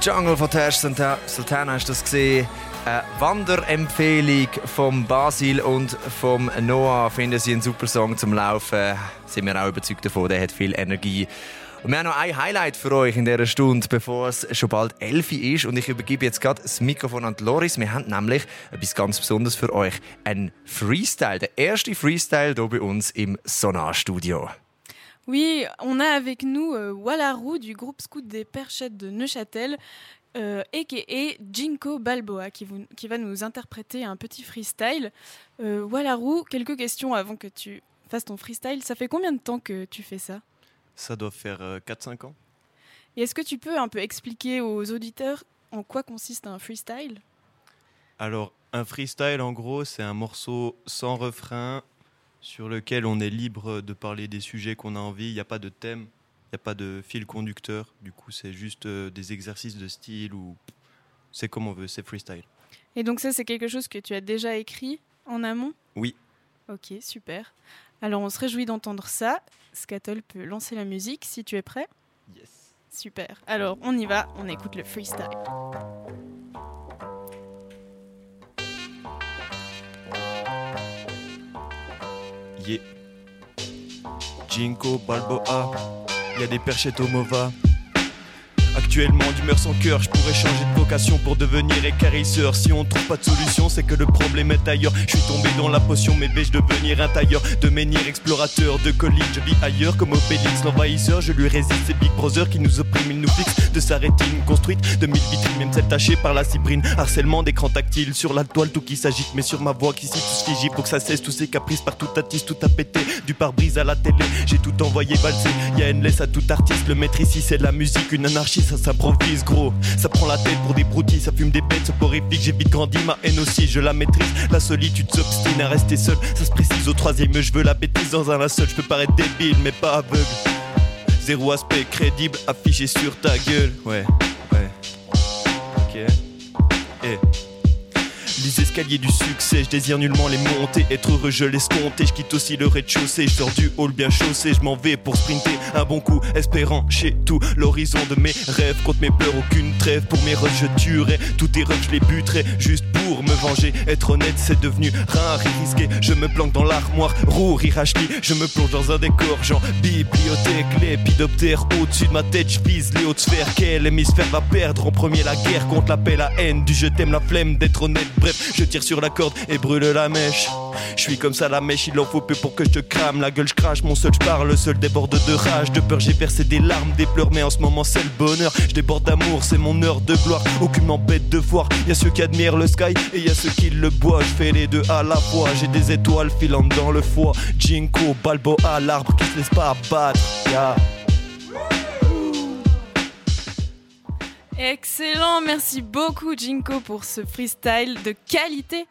Jungle von Tash Sultana du das gesehen. Eine Wanderempfehlung vom Basil und vom Noah. Finden Sie einen super Song zum Laufen. Sind wir auch überzeugt davon, der hat viel Energie. Und wir haben noch ein Highlight für euch in dieser Stunde, bevor es schon bald 11 Uhr ist. Und ich übergebe jetzt gerade das Mikrofon an Loris. Wir haben nämlich etwas ganz Besonderes für euch. Ein Freestyle. Der erste Freestyle hier bei uns im Sonar-Studio. Oui, on a avec nous euh, Wallarou du groupe Scout des Perchettes de Neuchâtel, euh, et Jinko Balboa, qui, vous, qui, va nous interpréter un petit freestyle. Euh, Wallarou, quelques questions avant que tu fasses ton freestyle. Ça fait combien de temps que tu fais ça? Ça doit faire 4-5 euh, ans. Et est-ce que tu peux un peu expliquer aux auditeurs en quoi consiste un freestyle? Alors, un freestyle, en gros, c'est un morceau sans refrain sur lequel on est libre de parler des sujets qu'on a envie. Il n'y a pas de thème, il n'y a pas de fil conducteur. Du coup, c'est juste euh, des exercices de style ou c'est comme on veut, c'est freestyle. Et donc ça, c'est quelque chose que tu as déjà écrit en amont? Oui. Ok, super. Alors on se réjouit d'entendre ça. Scattle peut lancer la musique si tu es prêt? Yes. Super. Alors on y va, on écoute le freestyle. Jinko Balboa, y a des perchettes au Mova. Actuellement, d'humeur sans cœur, je pourrais changer de vocation pour devenir écarisseur. Si on trouve pas de solution, c'est que le problème est ailleurs. Je suis tombé dans la potion, mais vais-je devenir un tailleur? De menhir explorateur, de colline, je vis ailleurs comme Obélix, l'envahisseur. Je lui résiste, c'est Big Brother qui nous opprime, il nous fixe de sa rétine construite de mille vitrines, même celle tachée par la cibrine. Harcèlement d'écran tactile sur la toile, tout qui s'agite, mais sur ma voix qui s'y tout fige. Faut que ça cesse tous ces caprices, partout attise, tout a pété. Du pare-brise à la télé, j'ai tout envoyé valser. Y'a laisse à tout artiste, le maître ici c'est la musique, une anarchie ça s'improvise gros. Ça prend la tête pour des broutilles, ça fume des bêtes, soporifique. J'ai vite grandi, ma haine aussi, je la maîtrise. La solitude s'obstine à rester seul. Ça se précise au troisième, je veux la bêtise dans un seul. Je peux paraître débile, mais pas aveugle. Zéro aspect crédible affiché sur ta gueule. Ouais, ouais. Ok. Eh. Les escaliers du succès, je désire nullement les monter. Être heureux, je laisse compter. Je quitte aussi le rez-de-chaussée. Je sors du hall bien chaussé. Je m'en vais pour sprinter un bon coup, espérant chez tout l'horizon de mes rêves. Contre mes pleurs, aucune trêve. Pour mes rêves, je tuerai. Tous tes rêves, je les buterai. Juste pour me venger. Être honnête, c'est devenu rare et risqué. Je me planque dans l'armoire, roux, Hirachli. Je me plonge dans un décor, genre bibliothèque. Lépidoptère au-dessus de ma tête, je vise les hautes sphères. Quel hémisphère va perdre en premier la guerre contre la paix, la haine, du je t'aime, la flemme d'être honnête. Bref, je tire sur la corde et brûle la mèche. Je suis comme ça la mèche, il en faut peu pour que je te crame. La gueule, je crache, mon seul, je parle, le seul déborde de rage. De peur, j'ai versé des larmes, des pleurs, mais en ce moment c'est le bonheur. Je déborde d'amour, c'est mon heure de gloire. Aucune m'embête de voir. Y a ceux qui admirent le sky et y a ceux qui le boivent. Je fais les deux à la fois. J'ai des étoiles filantes dans le foie. Jinko, Balboa, l'arbre qui se laisse pas abattre. Excellent, merci beaucoup Jinko pour ce freestyle de qualité.